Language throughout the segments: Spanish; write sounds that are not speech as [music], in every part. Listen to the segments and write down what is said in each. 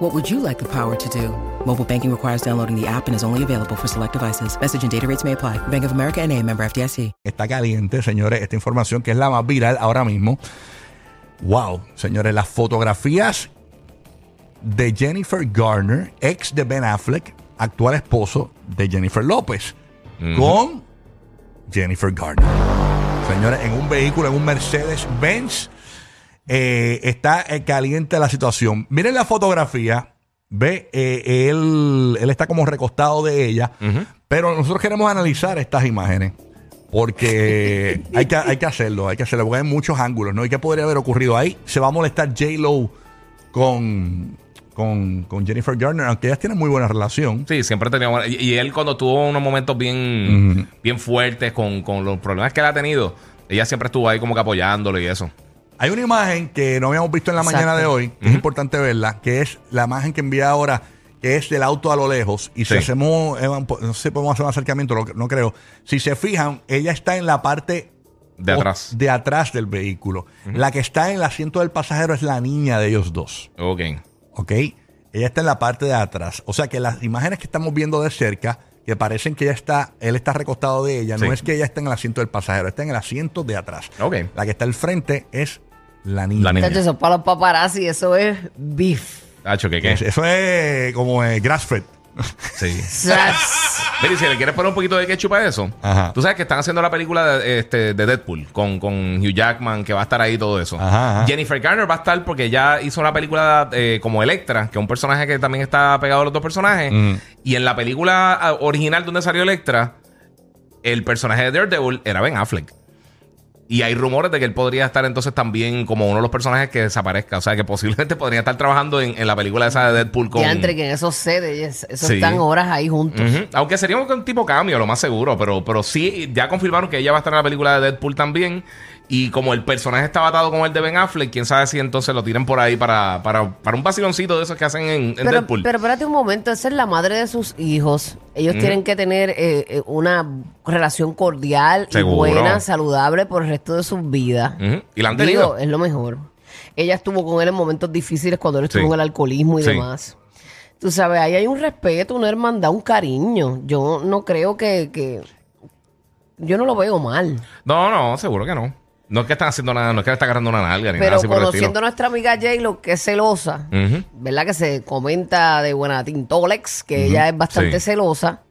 What would you like the power to do? Mobile banking requires downloading the app and is only available for select devices. Message and data rates may apply. Bank of America and a member FDIC. Está caliente, señores, esta información que es la más viral ahora mismo. Wow, señores, las fotografías de Jennifer Garner, ex de Ben Affleck, actual esposo de Jennifer López, con Jennifer Garner. Señores, en un vehículo, en un Mercedes Benz, eh, está eh, caliente la situación. Miren la fotografía. Ve, eh, él, él está como recostado de ella, pero nosotros queremos analizar estas imágenes. Porque [laughs] hay que, hay que hacerlo, hay que hacerlo, porque hay muchos ángulos, ¿no? ¿Y qué podría haber ocurrido ahí? Se va a molestar J-Lo con, con, con Jennifer Garner, aunque ellas tienen muy buena relación. Sí, siempre tenía buena- y, y él cuando tuvo unos momentos bien, bien fuertes con, con los problemas que él ha tenido, ella siempre estuvo ahí como que apoyándolo y eso. Hay una imagen que no habíamos visto en la mañana de hoy, que es importante verla, que es la imagen que envía ahora, que es del auto a lo lejos. Y si Sí. hacemos, eh, no sé si podemos hacer un acercamiento, no, no creo. Si se fijan, ella está en la parte De o- atrás. de atrás del vehículo. La que está en el asiento del pasajero es la niña de ellos dos. Ok. ¿Ok? Ella está en la parte de atrás. O sea que las imágenes que estamos viendo de cerca, que parecen que ella está, él está recostado de ella, Sí. no es que ella está en el asiento del pasajero, está en el asiento de atrás. Ok. La que está al frente es la niña. La niña. Chacho, eso para los paparazzi, eso es beef. Hacho, ¿qué qué? Es- Eso es como eh, grass-fed. Sí. [laughs] Mira, y si le quieres poner un poquito de ketchup a eso, Ajá. tú sabes que están haciendo la película de, este, de Deadpool con, con Hugh Jackman, que va a estar ahí todo eso. Ajá, ajá. Jennifer Garner va a estar porque ya hizo una película eh, como Electra, que es un personaje que también está pegado a los dos personajes. Mm. Y en la película ah, original donde salió Electra, el personaje de Daredevil era Ben Affleck. Y hay rumores de que él podría estar entonces también como uno de los personajes que desaparezca. O sea, que posiblemente [laughs] podría estar trabajando en, en la película esa de Deadpool con... Ya entre que en esos sedes, esos Sí. están horas ahí juntos. Aunque sería un tipo cambio, lo más seguro. Pero, pero sí, ya confirmaron que ella va a estar en la película de Deadpool también. Y como el personaje estaba atado con el de Ben Affleck, quién sabe si entonces lo tiran por ahí para, para, para un vaciloncito de esos que hacen en, en Pero, Deadpool. pero espérate un momento, esa es la madre de sus hijos. Ellos tienen que tener eh, eh, una relación cordial Seguro. y buena, saludable por el resto de sus vidas. Y la han Digo, tenido. es lo mejor. Ella estuvo con él en momentos difíciles cuando él estuvo Sí. en el alcoholismo y Sí. demás. Tú sabes, ahí hay un respeto, una hermandad, un cariño. Yo no creo que, que- Yo no lo veo mal. No, no, seguro que no. No es que están haciendo nada, no es que le está agarrando una nalga ni nada Pero así por el conociendo a nuestra amiga J-Lo, que es celosa, Ujú. ¿verdad? Que se comenta de buena Tintolex, que ella es bastante Sí. celosa,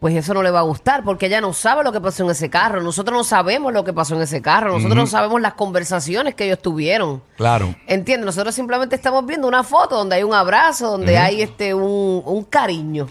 pues eso no le va a gustar, porque ella no sabe lo que pasó en ese carro. Nosotros no sabemos lo que pasó en ese carro. Nosotros no sabemos las conversaciones que ellos tuvieron. Claro. ¿Entiendes? Nosotros simplemente estamos viendo una foto donde hay un abrazo, donde hay este un, un cariño.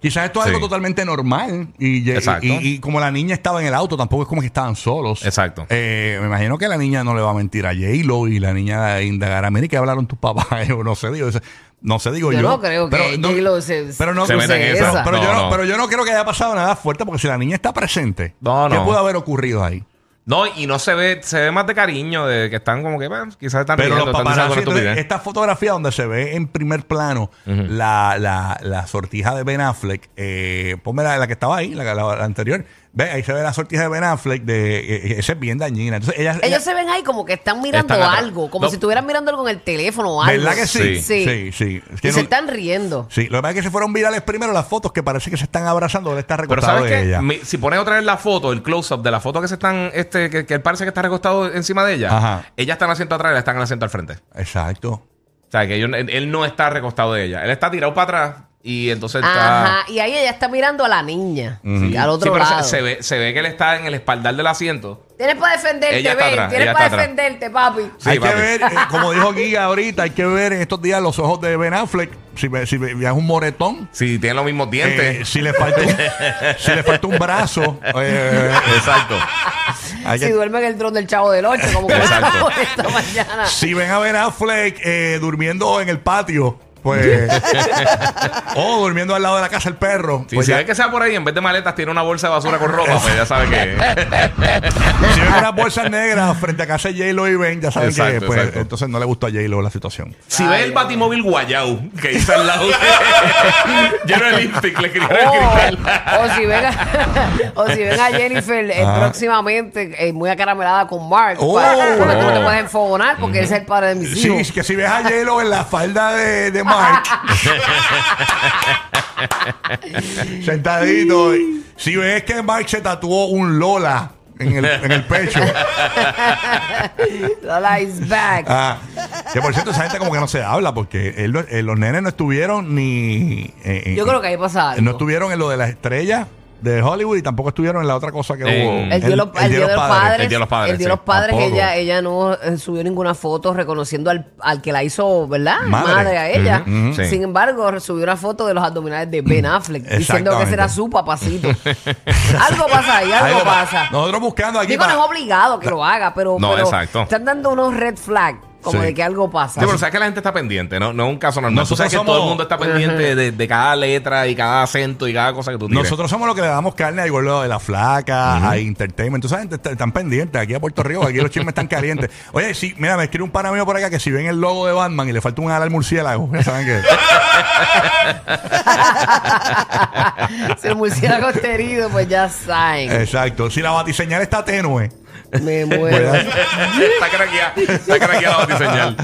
Quizás esto es algo Sí. totalmente normal. Y, y- Exacto. y- y como la niña estaba en el auto, tampoco es como que estaban solos. Exacto. Eh, me imagino que la niña no le va a mentir a J-Lo y la niña indagará, mira, que hablaron tus papás? [laughs] Yo no sé, digo, eso- no sé, digo yo. Yo no creo que J-Lo se- pero no, se meta en esa. esa. Pero, yo No, no, no. pero yo no creo que haya pasado nada fuerte porque si la niña está presente, No, ¿qué no. pudo haber ocurrido ahí? No, y no se ve, se ve más de cariño, de que están como que, bueno, quizás están Pero riendo, los están entonces, esta fotografía donde se ve en primer plano la, la, la sortija de Ben Affleck, eh, ponme la, la que estaba ahí, la- la anterior. Ve, ahí se ve la sortija de Ben Affleck, de, eh, esa es bien dañina. Entonces, ella, ella- Ellos se ven ahí como que están mirando Están algo, como No. si estuvieran mirando algo en el teléfono o algo. ¿Verdad que sí? Sí. sí. sí. Es que Y no- se están riendo. Sí, lo que pasa es que se fueron virales primero las fotos que parece que se están abrazando, él está Pero recostado ¿sabes de qué? ella. Mi- si pones otra vez la foto, el close-up de la foto que se están, este, que, que él parece que está recostado encima de ella, Ajá. ella está en el asiento atrás y él está en el asiento al frente. Exacto. O sea, que él no está recostado de ella. Él está tirado para atrás y entonces está... Ajá, y ahí ella está mirando a la niña, Sí. al otro Sí, pero se- lado. Se, ve, se ve que él está en el espaldar del asiento. Tienes para defenderte, Ella está ven, atrás, tienes ella para está atrás. defenderte, papi. Sí, hay papi. que ver, eh, como dijo Giga ahorita, hay que ver en estos días los ojos de Ben Affleck. Si, ve- si ve- veas un moretón, Si tienen los mismos eh, dientes. si le falta un, [laughs] si le falta un brazo, eh, Exacto. hay que- Si duerme en el dron del chavo del 8, como que Exacto. [laughs] esta mañana. si ven a Ben Affleck eh, durmiendo en el patio pues. [laughs] o durmiendo al lado de la casa el perro. Si pues se ya- ve que sea por ahí, en vez de maletas, tiene una bolsa de basura con ropa, pues ya sabe que. [laughs] si ven unas bolsas negras frente a casa de J-Lo y Ben, ya saben que Exacto, pues, exacto. entonces no le gustó a J-Lo la situación. Si ve el batimóvil guayau que hizo al lado de. [laughs] lleno de lipstick, le escribió el O, cristal. o si ven a, o si ven a Jennifer eh, Ajá. próximamente eh, muy acaramelada con Mark, Oh. pues, porque tú no te puedes enfogonar porque él es el padre de mis Sí, hijos. es que si ves a J-Lo en la falda de, de Mark, [laughs] sentadito, si ves que Mark se tatuó un Lola en el, en el pecho. Lola is back. Ah, que por cierto, esa gente como que no se habla porque él no- eh, los nenes no estuvieron ni. eh, Yo creo que ahí pasa algo. No estuvieron en lo de las estrellas de Hollywood y tampoco estuvieron en la otra cosa que En- hubo. El día, de los- el día de los padres. El Día de los Padres, el Día de sí. los padres, Tampoco. ella, ella no eh, subió ninguna foto reconociendo al, al que la hizo, ¿verdad? Madre. a ella. Ujú, ujú. Sí. Sin embargo, subió una foto de los abdominales de Ben Affleck diciendo que Exactamente. ese era su papacito. algo pasa ahí, algo, pa- pasa. Nosotros buscando aquí. Digo, no es obligado que lo haga, pero, No, pero exacto. están dando unos red flags como Sí. de que algo pasa. Sí, pero sabes que la gente está pendiente, ¿no? No es un caso normal. Tú Nosotros sabes que somos- todo el mundo está pendiente de, de cada letra y cada acento y cada cosa que tú tires. Nosotros somos los que le damos carne al gordo de la flaca, a Entertainment. Tú sabes, est- están pendientes aquí a Puerto Rico, aquí los chismes están calientes. [laughs] Oye, sí, mira, me escribe un pana mío por acá que si ven el logo de Batman y le falta un ala al murciélago, ya saben que. [laughs] si el murciélago está herido, pues ya saben. Exacto. Si la batiseñal está tenue. Me muero. [laughs] está craqueada, está craqueada la batiseñal.